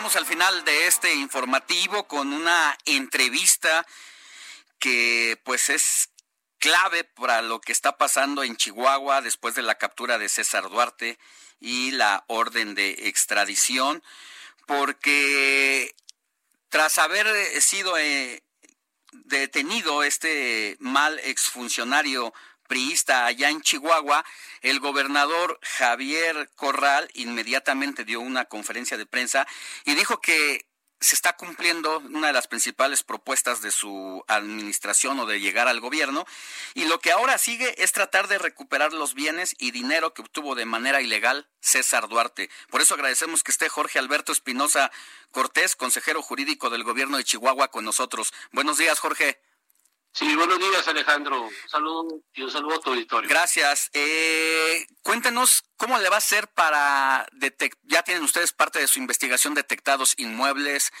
Llegamos al final de este informativo con una entrevista que pues es clave para lo que está pasando en Chihuahua después de la captura de César Duarte y la orden de extradición, porque tras haber sido eh, detenido este mal exfuncionario priista allá en Chihuahua, el gobernador Javier Corral inmediatamente dio una conferencia de prensa y dijo que se está cumpliendo una de las principales propuestas de su administración o de llegar al gobierno y lo que ahora sigue es tratar de recuperar los bienes y dinero que obtuvo de manera ilegal César Duarte. Por eso agradecemos que esté Jorge Alberto Espinosa Cortés, consejero jurídico del gobierno de Chihuahua con nosotros. Buenos días, Jorge. Sí, buenos días Alejandro. Un saludo y un saludo a tu auditorio. Gracias. Eh, cuéntenos cómo le va a ser para detectar, ya tienen ustedes parte de su investigación detectados inmuebles,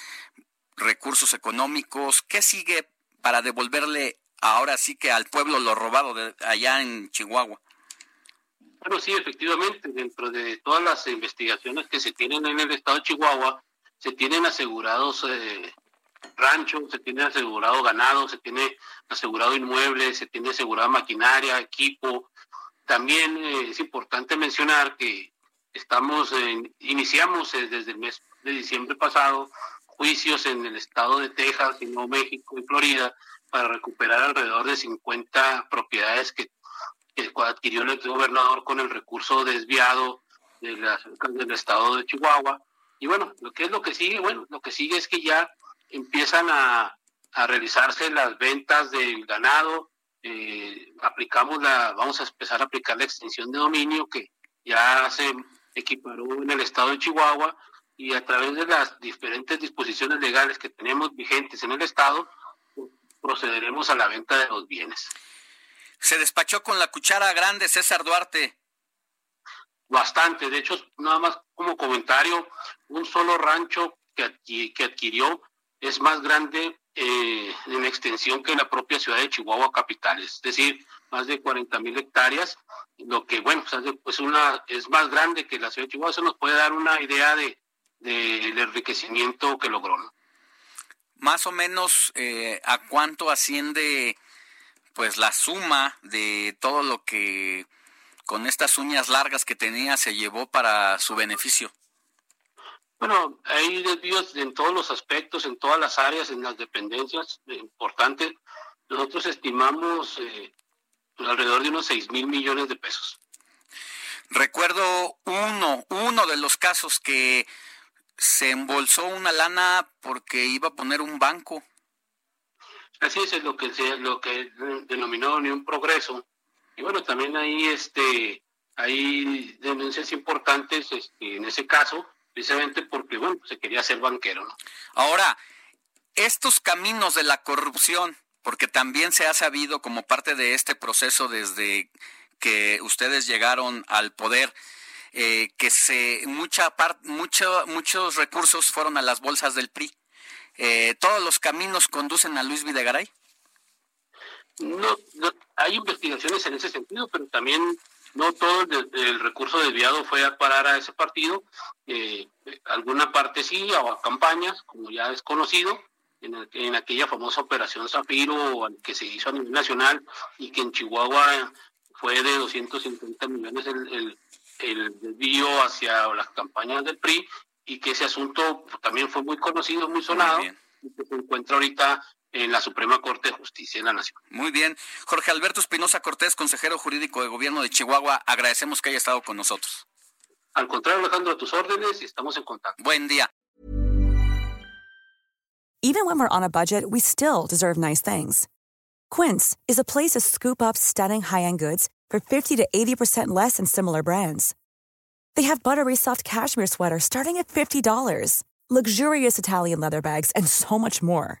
recursos económicos, ¿qué sigue para devolverle ahora sí que al pueblo lo robado de allá en Chihuahua? Bueno, sí, efectivamente, dentro de todas las investigaciones que se tienen en el estado de Chihuahua, se tienen asegurados eh, rancho, se tiene asegurado ganado, se tiene asegurado inmuebles, se tiene asegurada maquinaria, equipo. También eh, es importante mencionar que estamos iniciamos eh, desde el mes de diciembre pasado juicios en el estado de Texas, y Nuevo México y Florida para recuperar alrededor de 50 propiedades que, adquirió el gobernador con el recurso desviado de del estado de Chihuahua. Y bueno, lo que es lo que sigue, bueno, lo que sigue es que ya empiezan a, realizarse las ventas del ganado, eh, aplicamos la, vamos a empezar a aplicar la extensión de dominio que ya se equiparó en el estado de Chihuahua y a través de las diferentes disposiciones legales que tenemos vigentes en el estado, procederemos a la venta de los bienes. Se despachó con la cuchara grande César Duarte. Bastante, de hecho, nada más como comentario, un solo rancho que, que adquirió es más grande eh, en extensión que la propia ciudad de Chihuahua capital, es decir, más de 40 mil hectáreas, lo que, bueno, pues una, es más grande que la ciudad de Chihuahua, eso nos puede dar una idea de, del enriquecimiento que logró. Más o menos, eh, ¿a cuánto asciende pues la suma de todo lo que con estas uñas largas que tenía se llevó para su beneficio? Bueno, hay desvíos en todos los aspectos, en todas las áreas, en las dependencias eh, importantes. Nosotros estimamos eh, alrededor de unos 6 mil millones de pesos. Recuerdo uno, uno de los casos que se embolsó una lana porque iba a poner un banco. Así es, lo que se, lo que denominó ni un progreso. Y bueno, también ahí este hay denuncias importantes este, en ese caso precisamente porque, bueno, se quería ser banquero. ¿no? Ahora, estos caminos de la corrupción, porque también se ha sabido como parte de este proceso desde que ustedes llegaron al poder, eh, que se mucha parte, mucho, muchos recursos fueron a las bolsas del PRI. Eh, ¿Todos los caminos conducen a Luis Videgaray? No, no, hay investigaciones en ese sentido, pero también no todo el, recurso desviado fue a parar a ese partido, eh, alguna parte sí, a campañas, como ya es conocido, en, en aquella famosa operación Zafiro que se hizo a nivel nacional y que en Chihuahua fue de 250 millones el, el, desvío hacia las campañas del PRI y que ese asunto también fue muy conocido, muy sonado, y que se encuentra ahorita en la Suprema Corte de Justicia de la Nación. Muy bien. Jorge Alberto Espinosa Cortés, consejero jurídico de gobierno de Chihuahua, agradecemos que haya estado con nosotros. Al contrario, Alejandro, a tus órdenes y estamos en contacto. Buen día. Even when we're on a budget, we still deserve nice things. Quince is a place to scoop up stunning high-end goods for 50 to 80% less than similar brands. They have buttery soft cashmere sweaters starting at $50, luxurious Italian leather bags, and so much more.